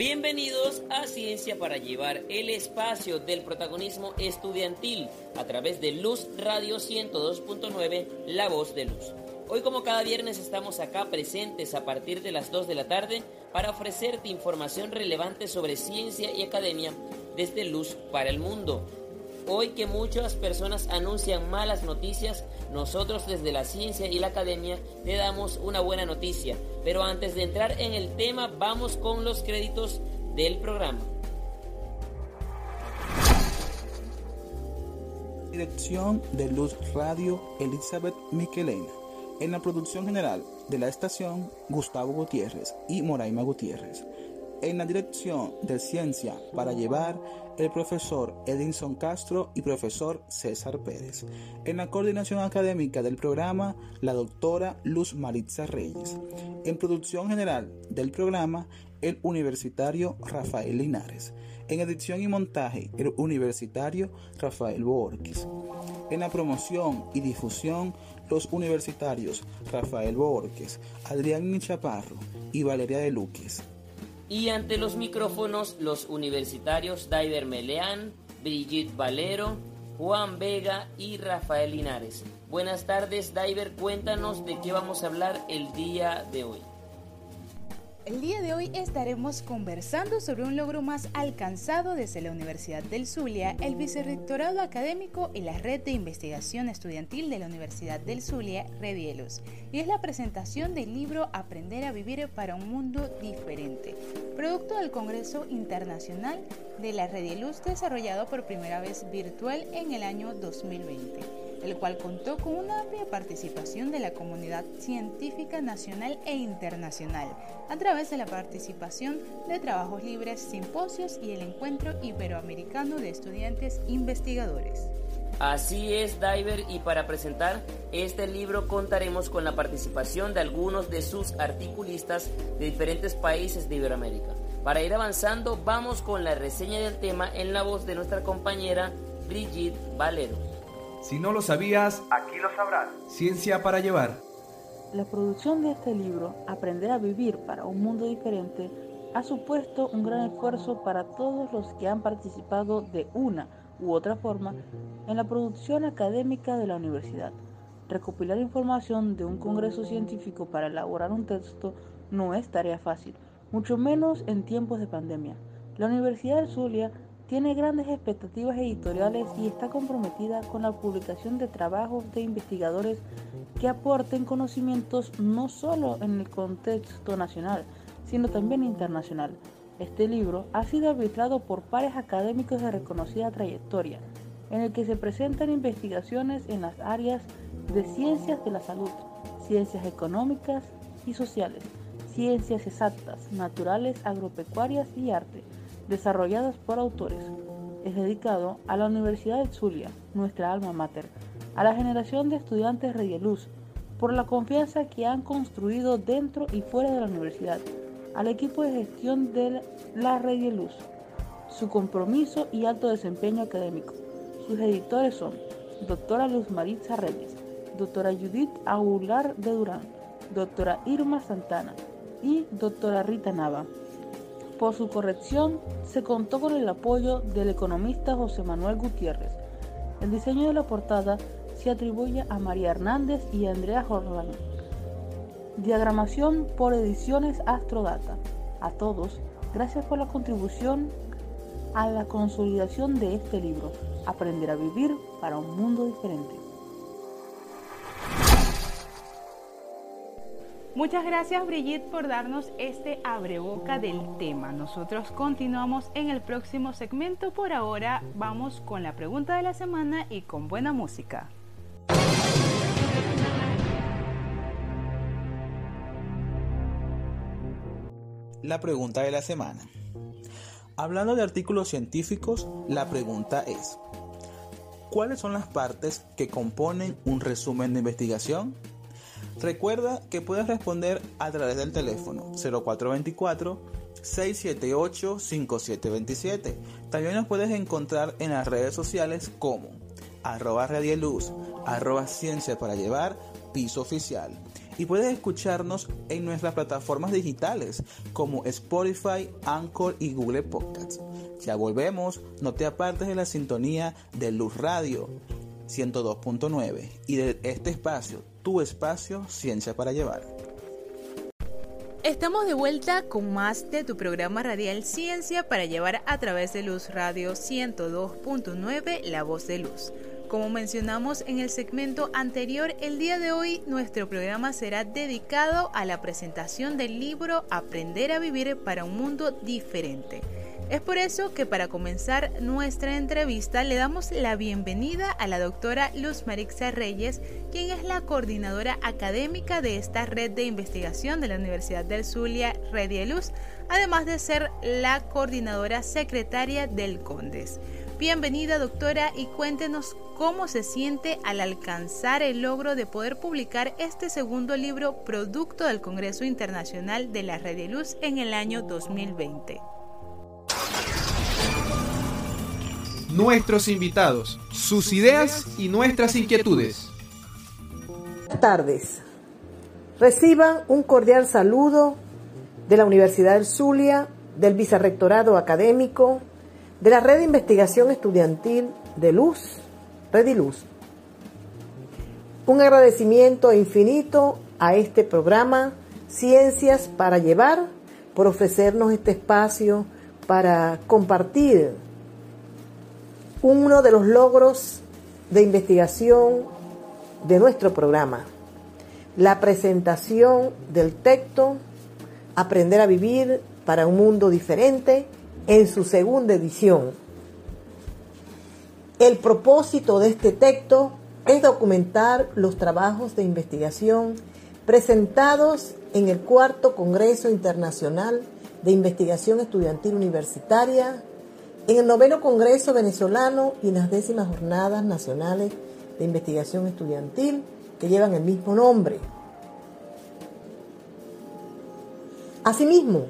Bienvenidos a Ciencia para llevar el espacio del protagonismo estudiantil a través de Luz Radio 102.9, La Voz de Luz. Hoy como cada viernes estamos acá presentes a partir de las 2 de la tarde para ofrecerte información relevante sobre ciencia y academia desde Luz para el Mundo. Hoy que muchas personas anuncian malas noticias, nosotros desde la ciencia y la academia te damos una buena noticia. Pero antes de entrar en el tema, vamos con los créditos del programa. Dirección de Luz Radio Elizabeth Miquelena. En la producción general de la estación, Gustavo Gutiérrez y Moraima Gutiérrez. En la dirección de Ciencia para llevar el profesor Edinson Castro y profesor César Pérez. En la coordinación académica del programa, la doctora Luz Maritza Reyes. En producción general del programa, el universitario Rafael Linares. En edición y montaje, el universitario Rafael Borges. En la promoción y difusión, los universitarios Rafael Borges, Adrián Chaparro y Valeria de Luques. Y ante los micrófonos, los universitarios Daiver Meleán, Brigitte Valero, Juan Vega y Rafael Linares. Buenas tardes, Diver. Cuéntanos de qué vamos a hablar el día de hoy. El día de hoy estaremos conversando sobre un logro más alcanzado desde la Universidad del Zulia, el Vicerrectorado Académico y la Red de Investigación Estudiantil de la Universidad del Zulia, Redielus, y es la presentación del libro Aprender a Vivir para un Mundo Diferente, producto del Congreso Internacional de la Redielus desarrollado por primera vez virtual en el año 2020 el cual contó con una amplia participación de la comunidad científica nacional e internacional, a través de la participación de trabajos libres, simposios y el encuentro iberoamericano de estudiantes investigadores. Así es, Diver, y para presentar este libro contaremos con la participación de algunos de sus articulistas de diferentes países de Iberoamérica. Para ir avanzando, vamos con la reseña del tema en la voz de nuestra compañera Brigitte Valero. Si no lo sabías, aquí lo sabrás. Ciencia para llevar. La producción de este libro, Aprender a vivir para un mundo diferente, ha supuesto un gran esfuerzo para todos los que han participado de una u otra forma en la producción académica de la universidad. Recopilar información de un congreso científico para elaborar un texto no es tarea fácil, mucho menos en tiempos de pandemia. La Universidad de Zulia tiene grandes expectativas editoriales y está comprometida con la publicación de trabajos de investigadores que aporten conocimientos no solo en el contexto nacional, sino también internacional. Este libro ha sido arbitrado por pares académicos de reconocida trayectoria, en el que se presentan investigaciones en las áreas de ciencias de la salud, ciencias económicas y sociales, ciencias exactas, naturales, agropecuarias y arte desarrolladas por autores. Es dedicado a la Universidad de Zulia, nuestra alma mater, a la generación de estudiantes Luz, por la confianza que han construido dentro y fuera de la universidad, al equipo de gestión de la Luz, su compromiso y alto desempeño académico. Sus editores son doctora Luz Maritza Reyes, doctora Judith Aular de Durán, doctora Irma Santana y doctora Rita Nava. Por su corrección se contó con el apoyo del economista José Manuel Gutiérrez. El diseño de la portada se atribuye a María Hernández y Andrea Jordán. Diagramación por ediciones Astrodata. A todos, gracias por la contribución a la consolidación de este libro, Aprender a vivir para un mundo diferente. Muchas gracias Brigitte por darnos este abreboca del tema. Nosotros continuamos en el próximo segmento. Por ahora vamos con la pregunta de la semana y con buena música. La pregunta de la semana. Hablando de artículos científicos, la pregunta es, ¿cuáles son las partes que componen un resumen de investigación? Recuerda que puedes responder a través del teléfono 0424 678 5727. También nos puedes encontrar en las redes sociales como arroba radieluz, arroba ciencia para llevar, piso oficial. y puedes escucharnos en nuestras plataformas digitales como Spotify, Anchor y Google Podcasts. Ya volvemos, no te apartes de la sintonía de Luz Radio 102.9 y de este espacio, tu espacio, Ciencia para Llevar. Estamos de vuelta con más de tu programa radial Ciencia para llevar a través de Luz Radio 102.9 La Voz de Luz. Como mencionamos en el segmento anterior, el día de hoy nuestro programa será dedicado a la presentación del libro Aprender a vivir para un mundo diferente es por eso que para comenzar nuestra entrevista le damos la bienvenida a la doctora Luz Marixa Reyes, quien es la coordinadora académica de esta red de investigación de la Universidad del Zulia, Red de Luz, además de ser la coordinadora secretaria del CONDES. Bienvenida doctora y cuéntenos cómo se siente al alcanzar el logro de poder publicar este segundo libro producto del Congreso Internacional de la Red de Luz en el año 2020. Nuestros invitados, sus ideas y nuestras inquietudes. Buenas tardes. Reciban un cordial saludo de la Universidad del Zulia, del Vicerrectorado Académico, de la Red de Investigación Estudiantil de Luz, Red y Luz. Un agradecimiento infinito a este programa Ciencias para Llevar por ofrecernos este espacio para compartir uno de los logros de investigación de nuestro programa, la presentación del texto Aprender a vivir para un mundo diferente en su segunda edición. El propósito de este texto es documentar los trabajos de investigación presentados en el cuarto Congreso Internacional de Investigación Estudiantil Universitaria en el noveno Congreso Venezolano y en las décimas Jornadas Nacionales de Investigación Estudiantil que llevan el mismo nombre. Asimismo,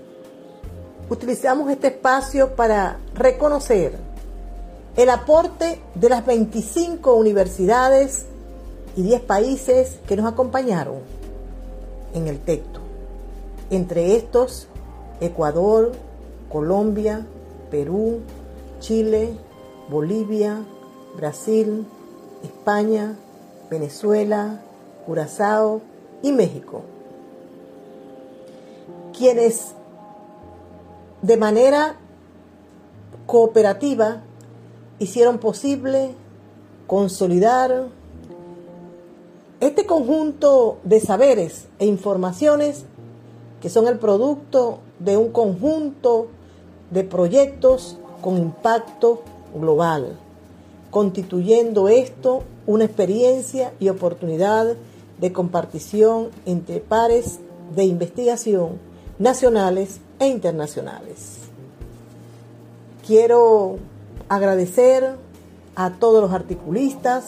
utilizamos este espacio para reconocer el aporte de las 25 universidades y 10 países que nos acompañaron en el texto. Entre estos, Ecuador, Colombia, Perú, Chile, Bolivia, Brasil, España, Venezuela, Curazao y México, quienes de manera cooperativa hicieron posible consolidar este conjunto de saberes e informaciones que son el producto de un conjunto de proyectos con impacto global, constituyendo esto una experiencia y oportunidad de compartición entre pares de investigación nacionales e internacionales. Quiero agradecer a todos los articulistas,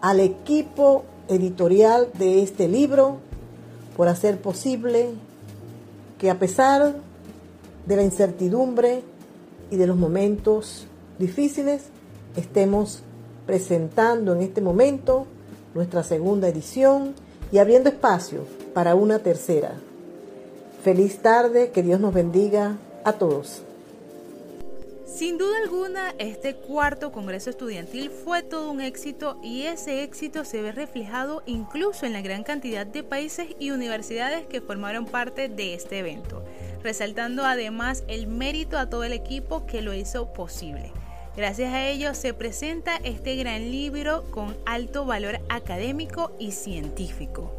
al equipo editorial de este libro, por hacer posible que a pesar de la incertidumbre y de los momentos difíciles, estemos presentando en este momento nuestra segunda edición y abriendo espacio para una tercera. Feliz tarde, que Dios nos bendiga a todos. Sin duda alguna, este cuarto Congreso Estudiantil fue todo un éxito y ese éxito se ve reflejado incluso en la gran cantidad de países y universidades que formaron parte de este evento resaltando además el mérito a todo el equipo que lo hizo posible. Gracias a ello se presenta este gran libro con alto valor académico y científico.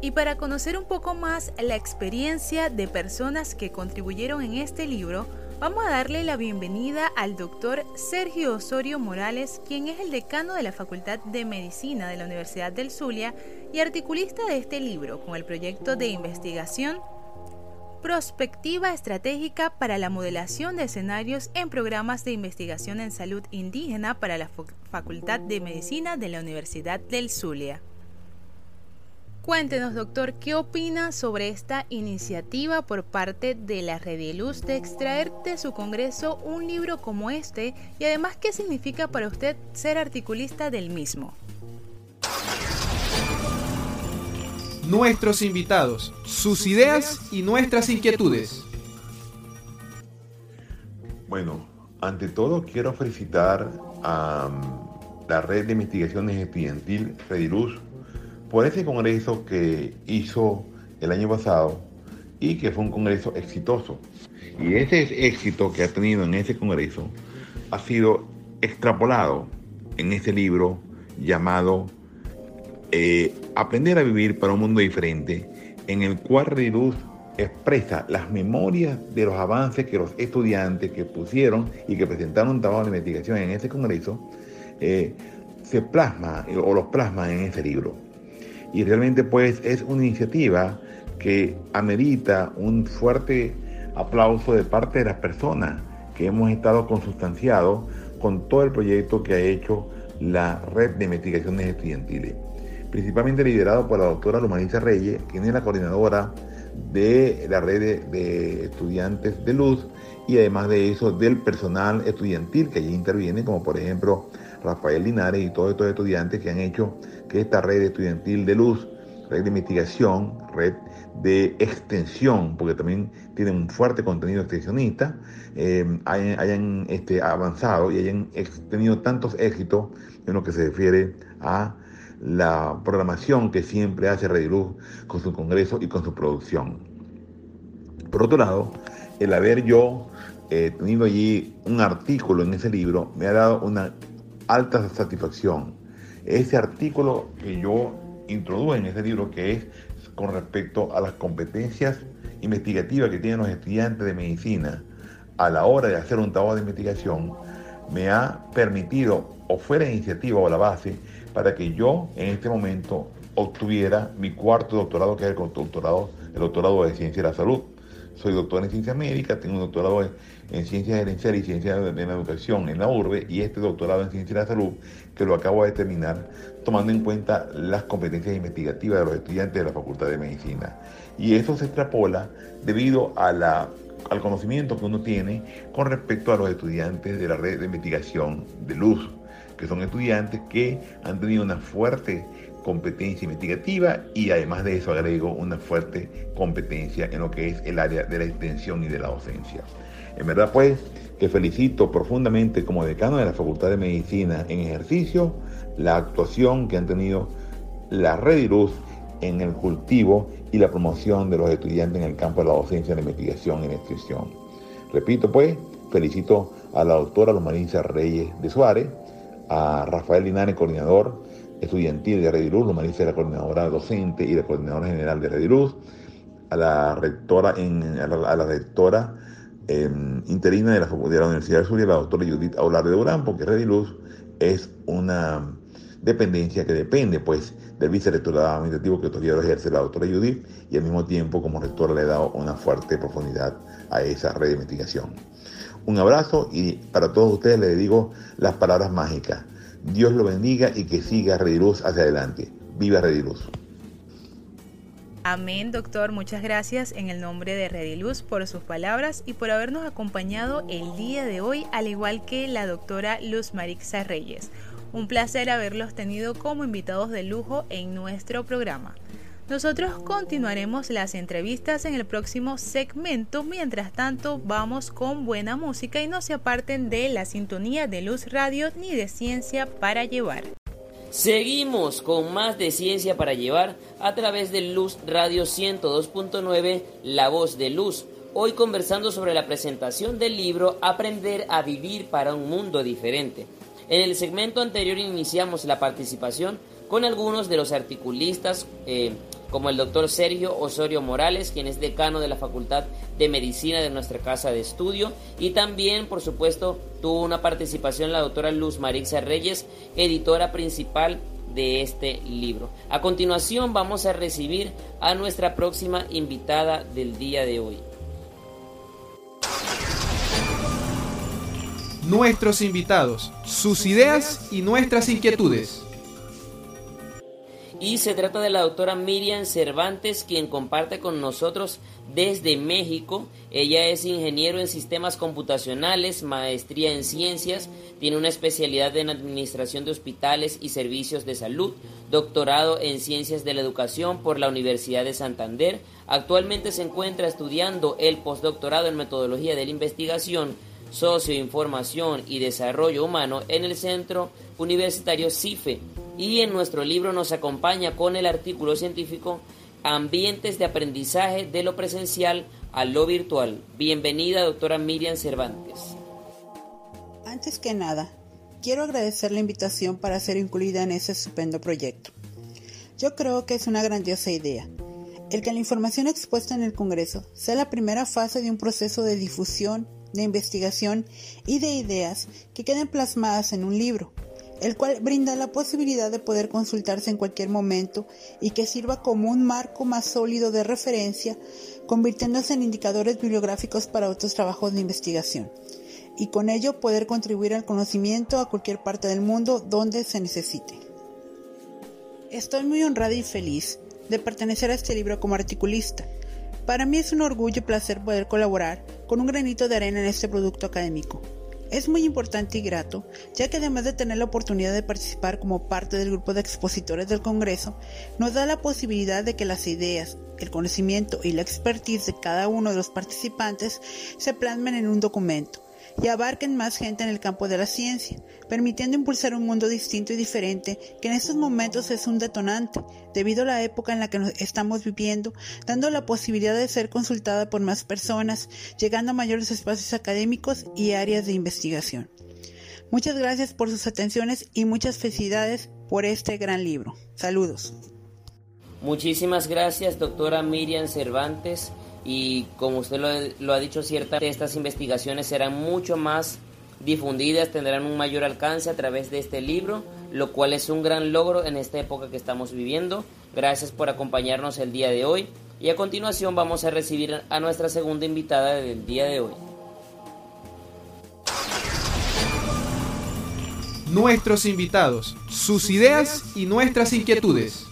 Y para conocer un poco más la experiencia de personas que contribuyeron en este libro, vamos a darle la bienvenida al doctor Sergio Osorio Morales, quien es el decano de la Facultad de Medicina de la Universidad del Zulia y articulista de este libro con el proyecto de investigación Prospectiva estratégica para la modelación de escenarios en programas de investigación en salud indígena para la Facultad de Medicina de la Universidad del Zulia. Cuéntenos, doctor, ¿qué opina sobre esta iniciativa por parte de la Luz de extraer de su congreso un libro como este y además qué significa para usted ser articulista del mismo? Nuestros invitados, sus ideas y nuestras inquietudes. Bueno, ante todo quiero felicitar a um, la red de investigaciones estudiantil Rediluz por ese congreso que hizo el año pasado y que fue un congreso exitoso. Y ese éxito que ha tenido en ese congreso ha sido extrapolado en ese libro llamado eh, Aprender a vivir para un mundo diferente, en el cual Rediluz expresa las memorias de los avances que los estudiantes que pusieron y que presentaron trabajo de investigación en ese congreso, eh, se plasma o los plasma en ese libro. Y realmente pues es una iniciativa que amerita un fuerte aplauso de parte de las personas que hemos estado consustanciados con todo el proyecto que ha hecho la red de investigaciones estudiantiles, principalmente liderado por la doctora Lumarisa Reyes, quien es la coordinadora de la red de, estudiantes de luz y además de eso del personal estudiantil que allí interviene, como por ejemplo Rafael Linares y todos estos estudiantes que han hecho que esta red estudiantil de luz, red de investigación, red de extensión, porque también tienen un fuerte contenido extensionista, eh, hayan, este, avanzado y hayan tenido tantos éxitos en lo que se refiere a la programación que siempre hace Rediluz con su congreso y con su producción. Por otro lado, el haber yo eh, tenido allí un artículo en ese libro me ha dado una alta satisfacción. Ese artículo que yo introduje en ese libro, que es con respecto a las competencias investigativas que tienen los estudiantes de medicina a la hora de hacer un trabajo de investigación, me ha permitido, o fue la iniciativa o la base, para que yo en este momento obtuviera mi cuarto doctorado, que es el doctorado, el doctorado de Ciencia de la Salud. Soy doctor en Ciencia Médica, tengo un doctorado en, Ciencias Gerenciales y Ciencias de, la Educación en la URBE y este doctorado en Ciencia de la Salud, que lo acabo de terminar, tomando en cuenta las competencias investigativas de los estudiantes de la Facultad de Medicina. Y eso se extrapola debido a la al conocimiento que uno tiene con respecto a los estudiantes de la red de investigación de luz que son estudiantes que han tenido una fuerte competencia investigativa y además de eso agrego una fuerte competencia en lo que es el área de la extensión y de la docencia. En verdad pues que felicito profundamente como decano de la Facultad de Medicina en ejercicio la actuación que han tenido la red y luz en el cultivo y la promoción de los estudiantes en el campo de la docencia, la investigación y la extensión. Repito pues, felicito a la doctora Lomarinza Reyes de Suárez, a Rafael Linares, coordinador estudiantil de Rediluz, lo dice la coordinadora docente y la coordinadora general de Rediluz, a la rectora, en, a la, rectora em, interina de la, de la, Universidad de Zulia, la doctora Judith Aular de Durán, porque Rediluz es una dependencia que depende pues del vicerrectorado administrativo que todavía ejerce la doctora Judith y al mismo tiempo como rectora le ha dado una fuerte profundidad a esa red de investigación. Un abrazo y para todos ustedes les digo las palabras mágicas. Dios lo bendiga y que siga Rediluz hacia adelante. Viva Rediluz. Amén, doctor. Muchas gracias en el nombre de Rediluz por sus palabras y por habernos acompañado el día de hoy, al igual que la doctora Luz Marixa Reyes. Un placer haberlos tenido como invitados de lujo en nuestro programa. Nosotros continuaremos las entrevistas en el próximo segmento. Mientras tanto, vamos con buena música y no se aparten de la sintonía de Luz Radio ni de Ciencia para Llevar. Seguimos con más de Ciencia para Llevar a través de Luz Radio 102.9, La Voz de Luz. Hoy conversando sobre la presentación del libro Aprender a Vivir para un Mundo Diferente. En el segmento anterior iniciamos la participación con algunos de los articulistas eh, como el doctor Sergio Osorio Morales, quien es decano de la Facultad de Medicina de nuestra casa de estudio, y también, por supuesto, tuvo una participación la doctora Luz Marixa Reyes, editora principal de este libro. A continuación vamos a recibir a nuestra próxima invitada del día de hoy. Nuestros invitados, sus ideas y nuestras inquietudes. Y se trata de la doctora Miriam Cervantes, quien comparte con nosotros desde México. Ella es ingeniero en sistemas computacionales, maestría en ciencias, tiene una especialidad en administración de hospitales y servicios de salud, doctorado en ciencias de la educación por la Universidad de Santander. Actualmente se encuentra estudiando el postdoctorado en metodología de la investigación Socioinformación y Desarrollo Humano en el Centro Universitario CIFE y en nuestro libro nos acompaña con el artículo científico Ambientes de aprendizaje de lo presencial a lo virtual. Bienvenida, doctora Miriam Cervantes. Antes que nada, quiero agradecer la invitación para ser incluida en ese estupendo proyecto. Yo creo que es una grandiosa idea. El que la información expuesta en el Congreso sea la primera fase de un proceso de difusión de investigación y de ideas que queden plasmadas en un libro, el cual brinda la posibilidad de poder consultarse en cualquier momento y que sirva como un marco más sólido de referencia, convirtiéndose en indicadores bibliográficos para otros trabajos de investigación, y con ello poder contribuir al conocimiento a cualquier parte del mundo donde se necesite. Estoy muy honrada y feliz de pertenecer a este libro como articulista, para mí es un orgullo y placer poder colaborar con un granito de arena en este producto académico. Es muy importante y grato, ya que además de tener la oportunidad de participar como parte del grupo de expositores del Congreso, nos da la posibilidad de que las ideas, el conocimiento y la expertise de cada uno de los participantes se plasmen en un documento y abarquen más gente en el campo de la ciencia, permitiendo impulsar un mundo distinto y diferente que en estos momentos es un detonante, debido a la época en la que estamos viviendo, dando la posibilidad de ser consultada por más personas, llegando a mayores espacios académicos y áreas de investigación. Muchas gracias por sus atenciones y muchas felicidades por este gran libro. Saludos. Muchísimas gracias, doctora Miriam Cervantes y como usted lo, ha dicho, ciertamente estas investigaciones serán mucho más difundidas, tendrán un mayor alcance a través de este libro, lo cual es un gran logro en esta época que estamos viviendo. Gracias por acompañarnos el día de hoy y a continuación vamos a recibir a nuestra segunda invitada del día de hoy. Nuestros invitados, sus ideas y nuestras inquietudes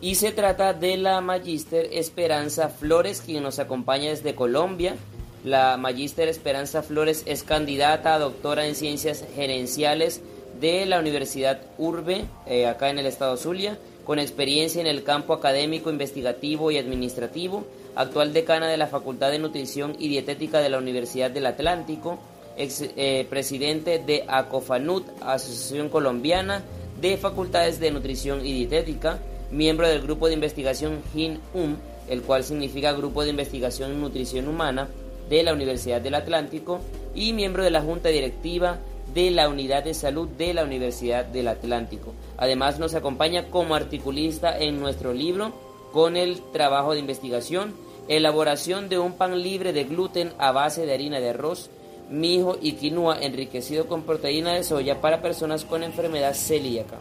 y se trata de la Magíster Esperanza Flores, quien nos acompaña desde Colombia. La Magíster Esperanza Flores es candidata a doctora en ciencias gerenciales de la Universidad Urbe, eh, acá en el estado Zulia, con experiencia en el campo académico, investigativo y administrativo, actual decana de la Facultad de Nutrición y Dietética de la Universidad del Atlántico, ex eh, presidente de ACOFANUT, Asociación Colombiana de Facultades de Nutrición y Dietética, miembro del grupo de investigación HIN-UM, el cual significa Grupo de Investigación en Nutrición Humana de la Universidad del Atlántico, y miembro de la Junta Directiva de la Unidad de Salud de la Universidad del Atlántico. Además nos acompaña como articulista en nuestro libro con el trabajo de investigación, elaboración de un pan libre de gluten a base de harina de arroz, mijo y quinoa enriquecido con proteína de soya para personas con enfermedad celíaca.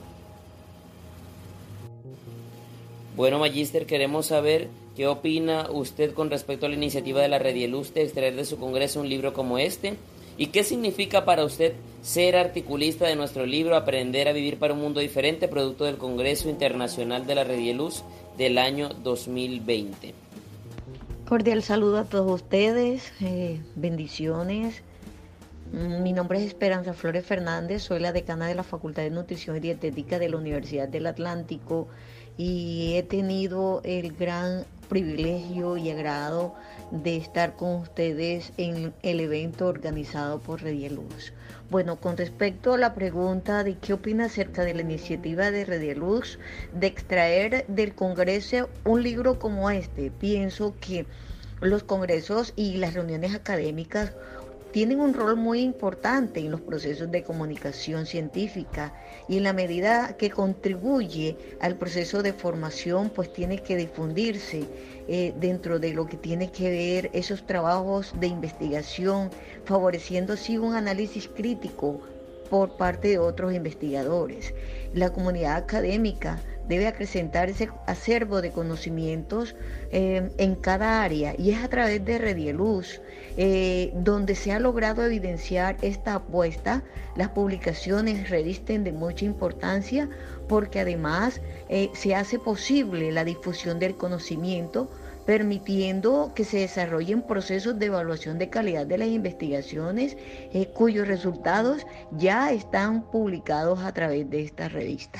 Bueno, Magister, queremos saber qué opina usted con respecto a la iniciativa de la Redieluz de extraer de su Congreso un libro como este y qué significa para usted ser articulista de nuestro libro Aprender a vivir para un mundo diferente, producto del Congreso Internacional de la Redieluz del año 2020. Cordial saludo a todos ustedes, eh, bendiciones. Mm, mi nombre es Esperanza Flores Fernández, soy la decana de la Facultad de Nutrición y Dietética de la Universidad del Atlántico y he tenido el gran privilegio y agrado de estar con ustedes en el evento organizado por Redieluz. Bueno, con respecto a la pregunta de qué opina acerca de la iniciativa de Redieluz de extraer del Congreso un libro como este, pienso que los congresos y las reuniones académicas tienen un rol muy importante en los procesos de comunicación científica y en la medida que contribuye al proceso de formación, pues tiene que difundirse eh, dentro de lo que tiene que ver esos trabajos de investigación, favoreciendo así un análisis crítico por parte de otros investigadores. La comunidad académica debe acrecentar ese acervo de conocimientos eh, en cada área y es a través de Redieluz eh, donde se ha logrado evidenciar esta apuesta. Las publicaciones revisten de mucha importancia porque además eh, se hace posible la difusión del conocimiento permitiendo que se desarrollen procesos de evaluación de calidad de las investigaciones eh, cuyos resultados ya están publicados a través de esta revista.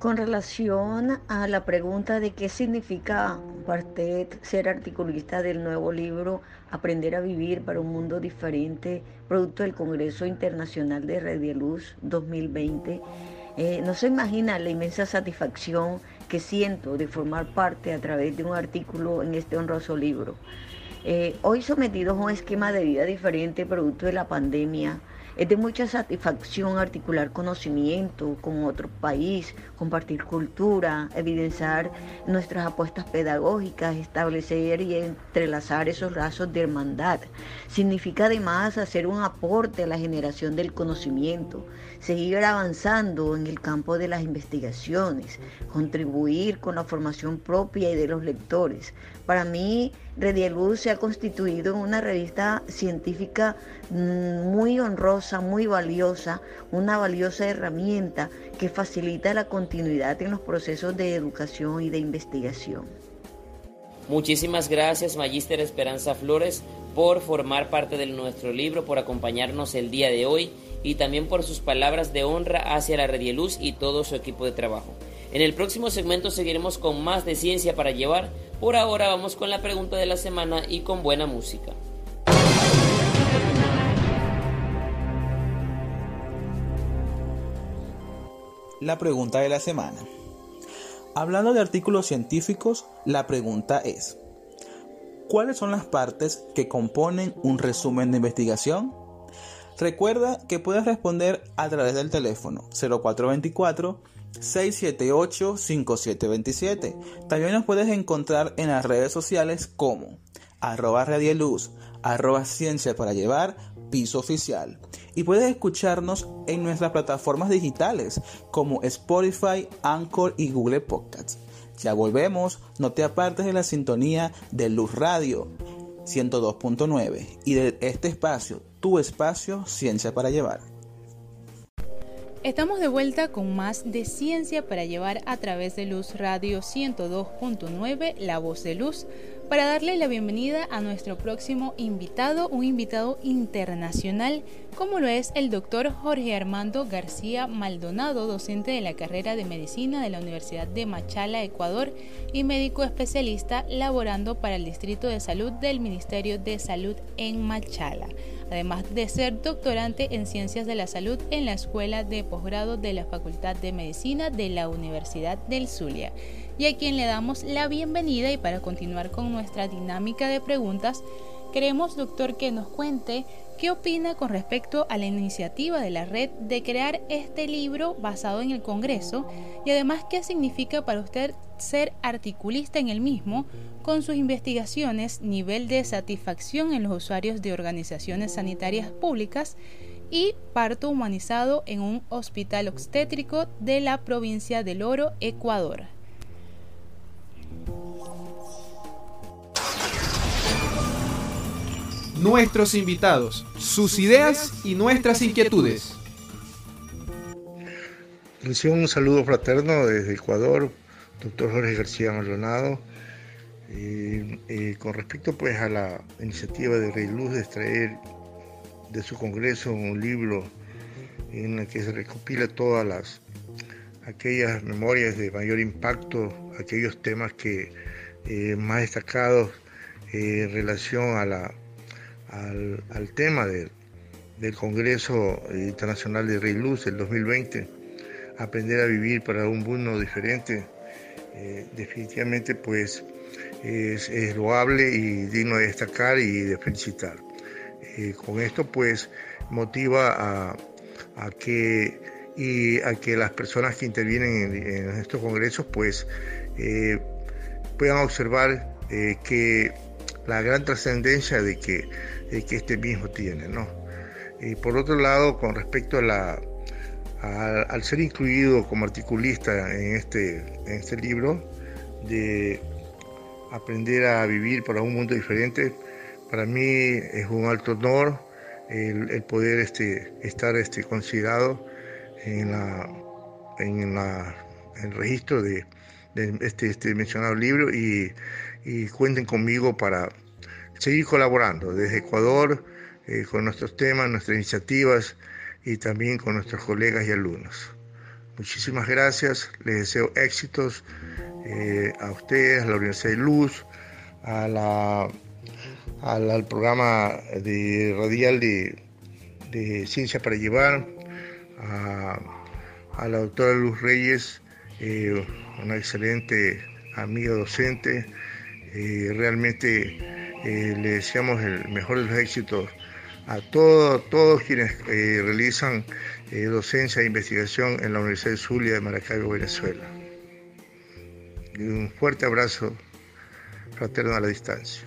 Con relación a la pregunta de qué significa ser articulista del nuevo libro Aprender a vivir para un mundo diferente, producto del Congreso Internacional de Red Luz 2020, eh, no se imagina la inmensa satisfacción que siento de formar parte a través de un artículo en este honroso libro. Eh, hoy sometidos a un esquema de vida diferente producto de la pandemia, es de mucha satisfacción articular conocimiento con otro país, compartir cultura, evidenciar nuestras apuestas pedagógicas, establecer y entrelazar esos lazos de hermandad. Significa además hacer un aporte a la generación del conocimiento, seguir avanzando en el campo de las investigaciones, contribuir con la formación propia y de los lectores. Para mí, Redieluz se ha constituido en una revista científica mm, muy honrosa, muy valiosa, una valiosa herramienta que facilita la continuidad en los procesos de educación y de investigación. Muchísimas gracias, Magíster Esperanza Flores, por formar parte de nuestro libro, por acompañarnos el día de hoy y también por sus palabras de honra hacia la Redieluz y todo su equipo de trabajo. En el próximo segmento seguiremos con más de ciencia para llevar. Por ahora vamos con la pregunta de la semana y con buena música. La pregunta de la semana. Hablando de artículos científicos, la pregunta es, ¿cuáles son las partes que componen un resumen de investigación? Recuerda que puedes responder a través del teléfono 0424 678 5727. También nos puedes encontrar en las redes sociales como arroba radieluz, arroba ciencia para llevar, piso oficial. Y puedes escucharnos en nuestras plataformas digitales como Spotify, Anchor y Google Podcasts. Ya volvemos, no te apartes de la sintonía de Luz Radio 102.9 y de este espacio, tu espacio, Ciencia para Llevar. Estamos de vuelta con más de ciencia para llevar a través de Luz Radio 102.9, La Voz de Luz, para darle la bienvenida a nuestro próximo invitado, un invitado internacional, como lo es el doctor Jorge Armando García Maldonado, docente de la carrera de medicina de la Universidad de Machala, Ecuador, y médico especialista laborando para el Distrito de Salud del Ministerio de Salud en Machala además de ser doctorante en Ciencias de la Salud en la Escuela de Posgrado de la Facultad de Medicina de la Universidad del Zulia, y a quien le damos la bienvenida y para continuar con nuestra dinámica de preguntas, queremos, doctor, que nos cuente qué opina con respecto a la iniciativa de la red de crear este libro basado en el Congreso y además qué significa para usted ser articulista en el mismo con sus investigaciones, nivel de satisfacción en los usuarios de organizaciones sanitarias públicas y parto humanizado en un hospital obstétrico de la provincia del Oro, Ecuador. Nuestros invitados, sus ideas y nuestras inquietudes. Un saludo fraterno desde Ecuador, doctor Jorge García Maldonado. con respecto pues a la iniciativa de Rey Luz de extraer de su congreso un libro en el que se recopila todas las aquellas memorias de mayor impacto, aquellos temas que eh, más destacados eh, en relación a la, al, tema del Congreso Internacional de Rey Luz del 2020, aprender a vivir para un mundo diferente, eh, definitivamente pues es, loable y digno de destacar y de felicitar. con esto pues motiva a, a que y a que las personas que intervienen en, estos congresos pues eh, puedan observar eh, que la gran trascendencia de que, que este mismo tiene. ¿no? Y por otro lado, con respecto a la, al, ser incluido como articulista en este, en este libro, de aprender a vivir para un mundo diferente, para mí es un alto honor el, poder este, estar este, considerado en, la, en la, el registro de, este, este, mencionado libro y, cuenten conmigo para seguir colaborando desde Ecuador eh, con nuestros temas, nuestras iniciativas y también con nuestros colegas y alumnos. Muchísimas gracias, les deseo éxitos eh, a ustedes, a la Universidad de Luz, a la, al, programa de radial de, Ciencia para Llevar, a, la doctora Luz Reyes, eh, una excelente amiga docente. Eh, realmente le deseamos el mejor de los éxitos a todos, todos quienes eh, realizan eh, docencia e investigación en la Universidad de Zulia de Maracaibo, Venezuela. Y un fuerte abrazo fraterno a la distancia.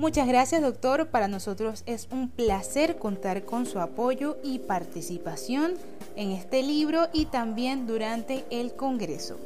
Muchas gracias, doctor. Para nosotros es un placer contar con su apoyo y participación en este libro y también durante el Congreso.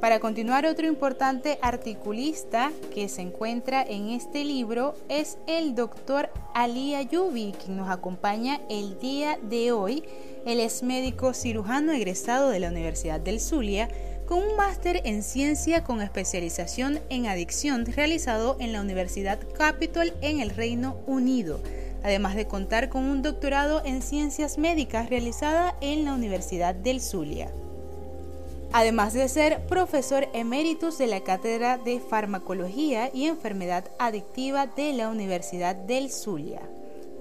Para continuar, otro importante articulista que se encuentra en este libro es el doctor Ali Ayubi, quien nos acompaña el día de hoy. Él es médico cirujano egresado de la Universidad del Zulia con un máster en ciencia con especialización en adicción realizado en la Universidad Capitol en el Reino Unido, además de contar con un doctorado en ciencias médicas realizada en la Universidad del Zulia además de ser profesor eméritus de la Cátedra de Farmacología y Enfermedad Adictiva de la Universidad del Zulia,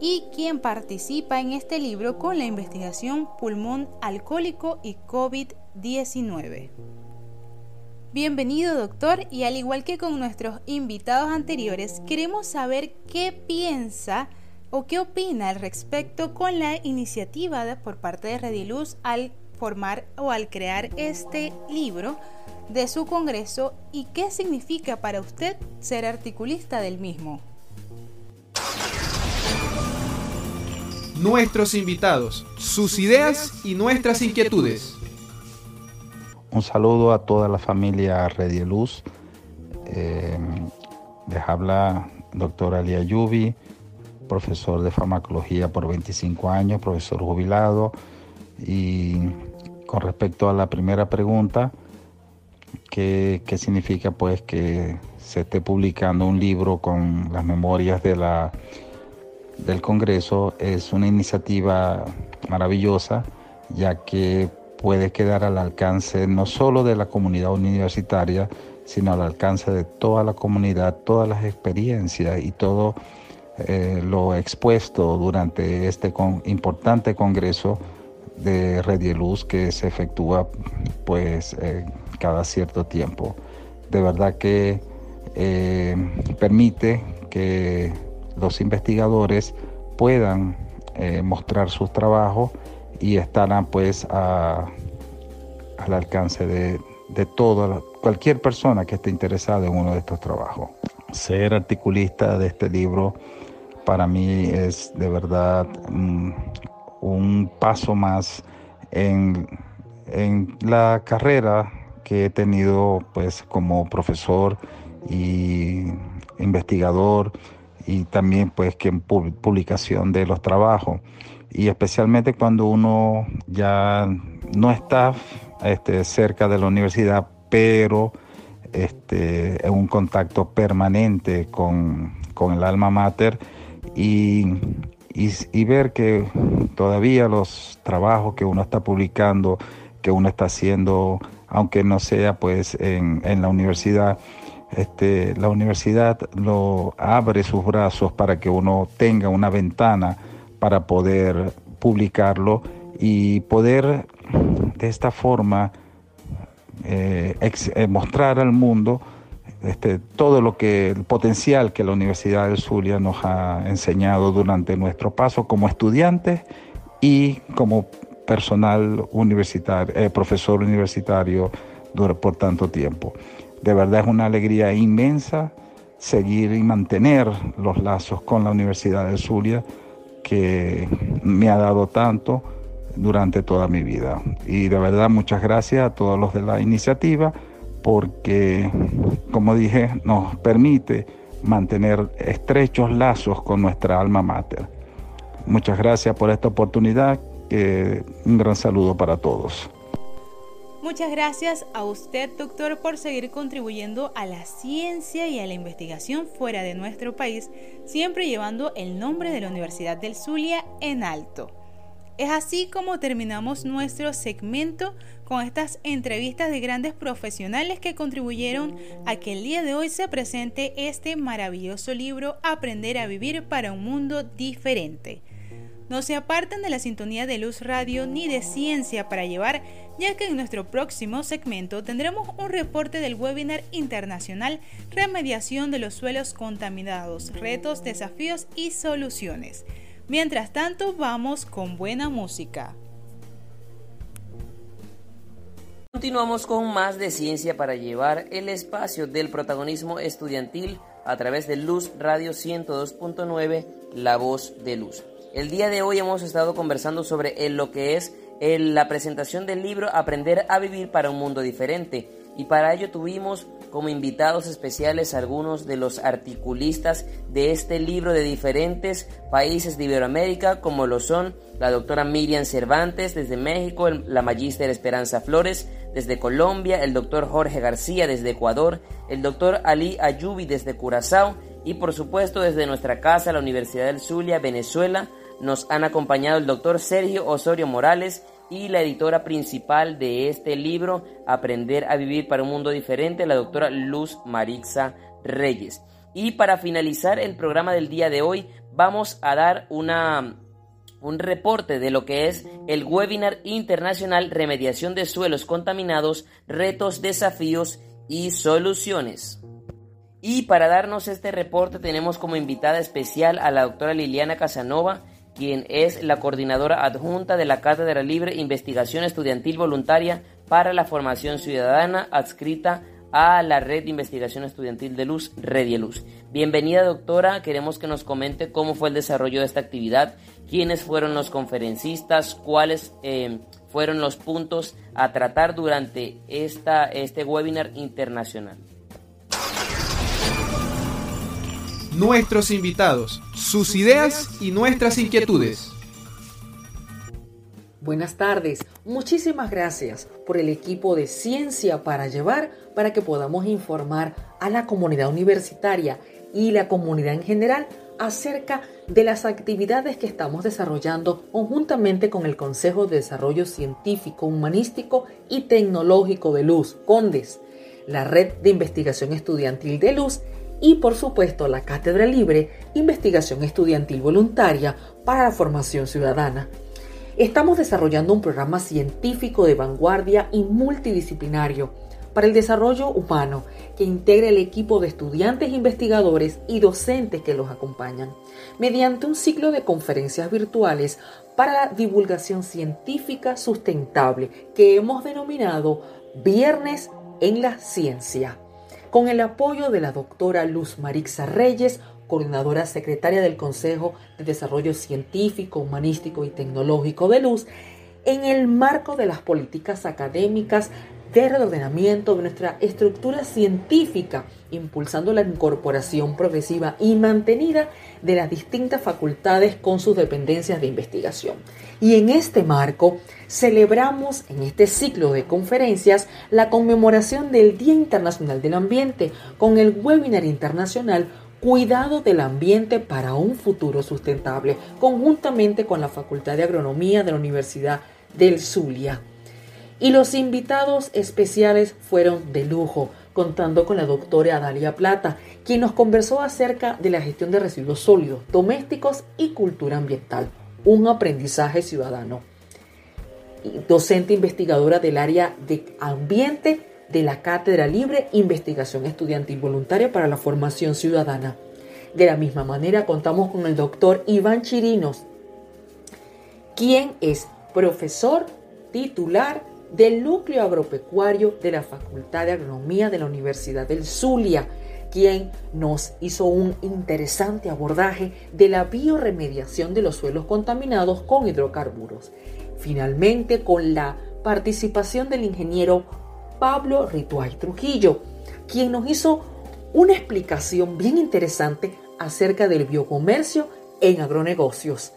y quien participa en este libro con la investigación Pulmón Alcohólico y COVID-19. Bienvenido doctor y al igual que con nuestros invitados anteriores, queremos saber qué piensa o qué opina al respecto con la iniciativa por parte de Rediluz al formar o al crear este libro de su congreso y qué significa para usted ser articulista del mismo. Nuestros invitados, sus ideas y nuestras inquietudes. Un saludo a toda la familia Redieluz. Eh, les habla doctor Ali Ayubi, profesor de farmacología por 25 años, profesor jubilado y con respecto a la primera pregunta, ¿qué, significa pues que se esté publicando un libro con las memorias del Congreso? Es una iniciativa maravillosa, ya que puede quedar al alcance no solo de la comunidad universitaria, sino al alcance de toda la comunidad, todas las experiencias y todo eh, lo expuesto durante este importante congreso de Redieluz que se efectúa pues eh, cada cierto tiempo. De verdad que eh, permite que los investigadores puedan mostrar sus trabajos y estarán pues al alcance de, de toda cualquier persona que esté interesada en uno de estos trabajos. Ser articulista de este libro para mí es de verdad mm, un paso más en, la carrera que he tenido pues como profesor y investigador y también pues que en publicación de los trabajos y especialmente cuando uno ya no está este, cerca de la universidad pero este, en un contacto permanente con, con el alma mater y y, ver que todavía los trabajos que uno está publicando, que uno está haciendo, aunque no sea pues en, la universidad, este, la universidad lo abre sus brazos para que uno tenga una ventana para poder publicarlo y poder de esta forma eh, eh, mostrar al mundo este, todo lo que, el potencial que la Universidad del Zulia nos ha enseñado durante nuestro paso como estudiantes y como personal universitario, eh, profesor universitario por tanto tiempo. De verdad es una alegría inmensa seguir y mantener los lazos con la Universidad del Zulia que me ha dado tanto durante toda mi vida. Y de verdad muchas gracias a todos los de la iniciativa porque, como dije, nos permite mantener estrechos lazos con nuestra alma mater. Muchas gracias por esta oportunidad. un gran saludo para todos. Muchas gracias a usted, doctor, por seguir contribuyendo a la ciencia y a la investigación fuera de nuestro país, siempre llevando el nombre de la Universidad del Zulia en alto. Es así como terminamos nuestro segmento con estas entrevistas de grandes profesionales que contribuyeron a que el día de hoy se presente este maravilloso libro Aprender a vivir para un mundo diferente. No se aparten de la sintonía de Luz Radio ni de Ciencia para llevar, ya que en nuestro próximo segmento tendremos un reporte del webinar internacional Remediación de los suelos contaminados, retos, desafíos y soluciones. Mientras tanto, vamos con buena música. Continuamos con más de ciencia para llevar el espacio del protagonismo estudiantil a través de Luz Radio 102.9, La Voz de Luz. El día de hoy hemos estado conversando sobre lo que es la presentación del libro Aprender a vivir para un mundo diferente y para ello tuvimos como invitados especiales algunos de los articulistas de este libro de diferentes países de Iberoamérica como lo son la doctora Miriam Cervantes desde México, la magíster Esperanza Flores desde Colombia, el doctor Jorge García desde Ecuador, el doctor Ali Ayubi desde Curazao y por supuesto desde nuestra casa, la Universidad del Zulia, Venezuela, nos han acompañado el doctor Sergio Osorio Morales y la editora principal de este libro, Aprender a Vivir para un Mundo Diferente, la doctora Luz Marixa Reyes. Y para finalizar el programa del día de hoy, vamos a dar una, un reporte de lo que es el webinar internacional Remediación de Suelos Contaminados, Retos, Desafíos y Soluciones. Y para darnos este reporte tenemos como invitada especial a la doctora Liliana Casanova, quien es la coordinadora adjunta de la Cátedra Libre Investigación Estudiantil Voluntaria para la Formación Ciudadana, adscrita a la Red de Investigación Estudiantil de Luz, Luz. Bienvenida doctora, queremos que nos comente cómo fue el desarrollo de esta actividad, quiénes fueron los conferencistas, cuáles eh, fueron los puntos a tratar durante esta, este webinar internacional. Nuestros invitados, sus ideas y nuestras inquietudes. Buenas tardes, muchísimas gracias por el equipo de Ciencia para Llevar para que podamos informar a la comunidad universitaria y la comunidad en general acerca de las actividades que estamos desarrollando conjuntamente con el Consejo de Desarrollo Científico, Humanístico y Tecnológico de Luz, CONDES, la Red de Investigación Estudiantil de Luz y por supuesto la Cátedra Libre Investigación Estudiantil Voluntaria para la Formación Ciudadana. Estamos desarrollando un programa científico de vanguardia y multidisciplinario para el desarrollo humano que integre el equipo de estudiantes, investigadores y docentes que los acompañan, mediante un ciclo de conferencias virtuales para la divulgación científica sustentable que hemos denominado Viernes en la Ciencia con el apoyo de la doctora Luz Marixa Reyes, coordinadora secretaria del Consejo de Desarrollo Científico, Humanístico y Tecnológico de Luz, en el marco de las políticas académicas reordenamiento de nuestra estructura científica, impulsando la incorporación progresiva y mantenida de las distintas facultades con sus dependencias de investigación. Y en este marco, celebramos en este ciclo de conferencias la conmemoración del Día Internacional del Ambiente con el webinar internacional Cuidado del Ambiente para un Futuro Sustentable, conjuntamente con la Facultad de Agronomía de la Universidad del Zulia. Y los invitados especiales fueron de lujo, contando con la doctora Adalia Plata, quien nos conversó acerca de la gestión de residuos sólidos, domésticos y cultura ambiental, un aprendizaje ciudadano docente investigadora del área de ambiente de la Cátedra Libre Investigación Estudiantil Voluntaria para la Formación Ciudadana. De la misma manera contamos con el doctor Iván Chirinos, quien es profesor titular del núcleo agropecuario de la Facultad de Agronomía de la Universidad del Zulia, quien nos hizo un interesante abordaje de la bioremediación de los suelos contaminados con hidrocarburos finalmente con la participación del ingeniero Pablo Rituay Trujillo, quien nos hizo una explicación bien interesante acerca del biocomercio en agronegocios.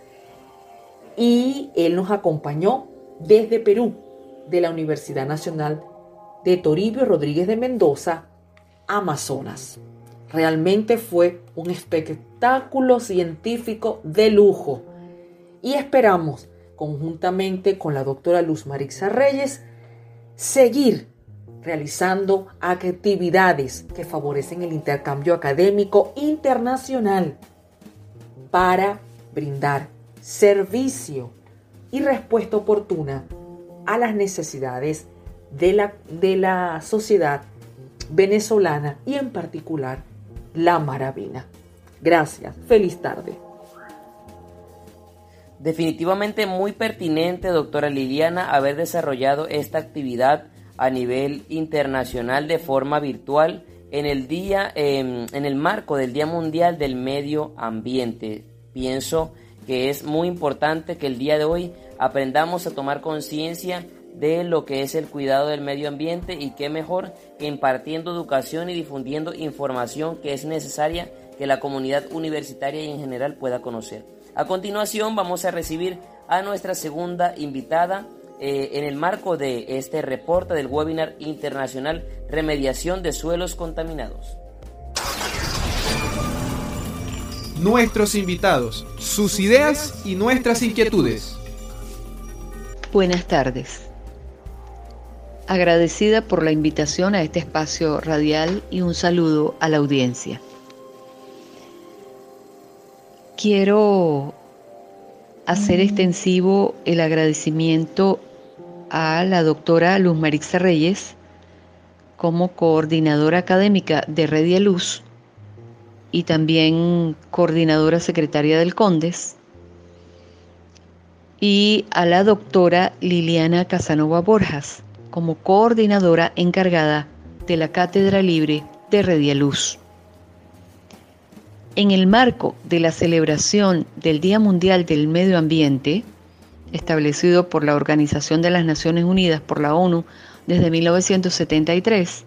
Y él nos acompañó desde Perú, de la Universidad Nacional de Toribio Rodríguez de Mendoza, Amazonas. Realmente fue un espectáculo científico de lujo y esperamos, conjuntamente con la doctora Luz Marixa Reyes, seguir realizando actividades que favorecen el intercambio académico internacional para brindar servicio y respuesta oportuna a las necesidades de la, de la sociedad venezolana y en particular la maravina. Gracias, feliz tarde. Definitivamente muy pertinente, doctora Liliana, haber desarrollado esta actividad a nivel internacional de forma virtual en el día, em, en el marco del Día Mundial del Medio Ambiente. Pienso que es muy importante que el día de hoy aprendamos a tomar conciencia de lo que es el cuidado del medio ambiente y qué mejor que impartiendo educación y difundiendo información que es necesaria que la comunidad universitaria y en general pueda conocer. A continuación vamos a recibir a nuestra segunda invitada eh, en el marco de este reporte del webinar internacional Remediación de Suelos Contaminados. Nuestros invitados, sus ideas y nuestras inquietudes. Buenas tardes. Agradecida por la invitación a este espacio radial y un saludo a la audiencia. Quiero hacer extensivo el agradecimiento a la doctora Luz Marixa Reyes como coordinadora académica de Redia Luz y también coordinadora secretaria del CONDES, y a la doctora Liliana Casanova Borjas como coordinadora encargada de la Cátedra Libre de Redia Luz. En el marco de la celebración del Día Mundial del Medio Ambiente, establecido por la Organización de las Naciones Unidas por la ONU desde 1973,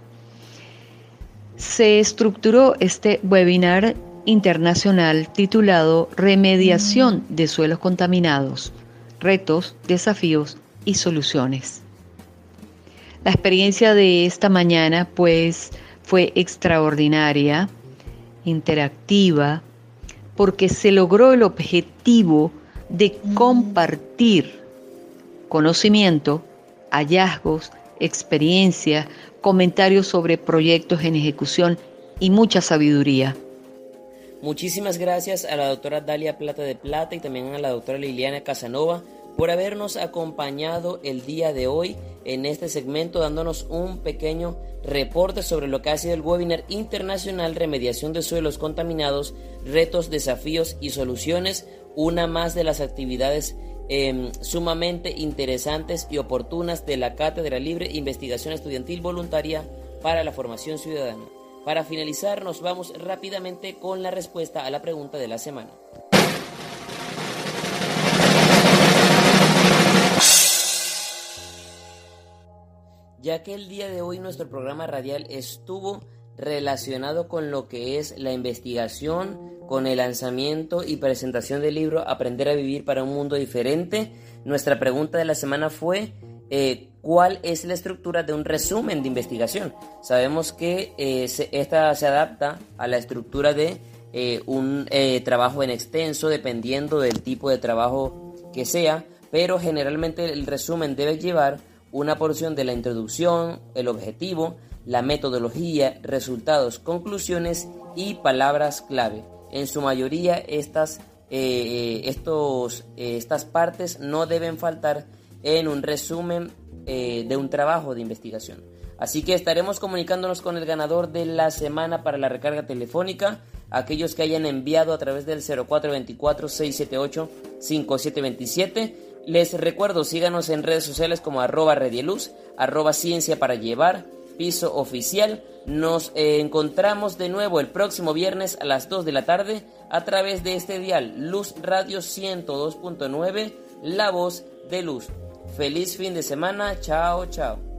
se estructuró este webinar internacional titulado Remediación de suelos contaminados, retos, desafíos y soluciones. La experiencia de esta mañana pues fue extraordinaria interactiva, porque se logró el objetivo de compartir conocimiento, hallazgos, experiencia, comentarios sobre proyectos en ejecución y mucha sabiduría. Muchísimas gracias a la doctora Dalia Plata de Plata y también a la doctora Liliana Casanova por habernos acompañado el día de hoy en este segmento dándonos un pequeño reporte sobre lo que ha sido el webinar internacional Remediación de Suelos Contaminados, Retos, Desafíos y Soluciones, una más de las actividades em, sumamente interesantes y oportunas de la Cátedra Libre Investigación Estudiantil Voluntaria para la Formación Ciudadana. Para finalizar, nos vamos rápidamente con la respuesta a la pregunta de la semana. ya que el día de hoy nuestro programa radial estuvo relacionado con lo que es la investigación, con el lanzamiento y presentación del libro Aprender a Vivir para un Mundo Diferente. Nuestra pregunta de la semana fue eh, ¿cuál es la estructura de un resumen de investigación? Sabemos que eh, esta se adapta a la estructura de eh, un trabajo en extenso dependiendo del tipo de trabajo que sea, pero generalmente el resumen debe llevar una porción de la introducción, el objetivo, la metodología, resultados, conclusiones y palabras clave. En su mayoría estas, estos, estas partes no deben faltar en un resumen eh, de un trabajo de investigación. Así que estaremos comunicándonos con el ganador de la semana para la recarga telefónica, aquellos que hayan enviado a través del 0424-678-5727 les recuerdo, síganos en redes sociales como arroba redieluz, arroba ciencia para llevar, piso oficial. Nos eh, encontramos de nuevo el próximo viernes a las 2 de la tarde a través de este dial Luz Radio 102.9 La Voz de Luz. Feliz fin de semana. Chao, chao.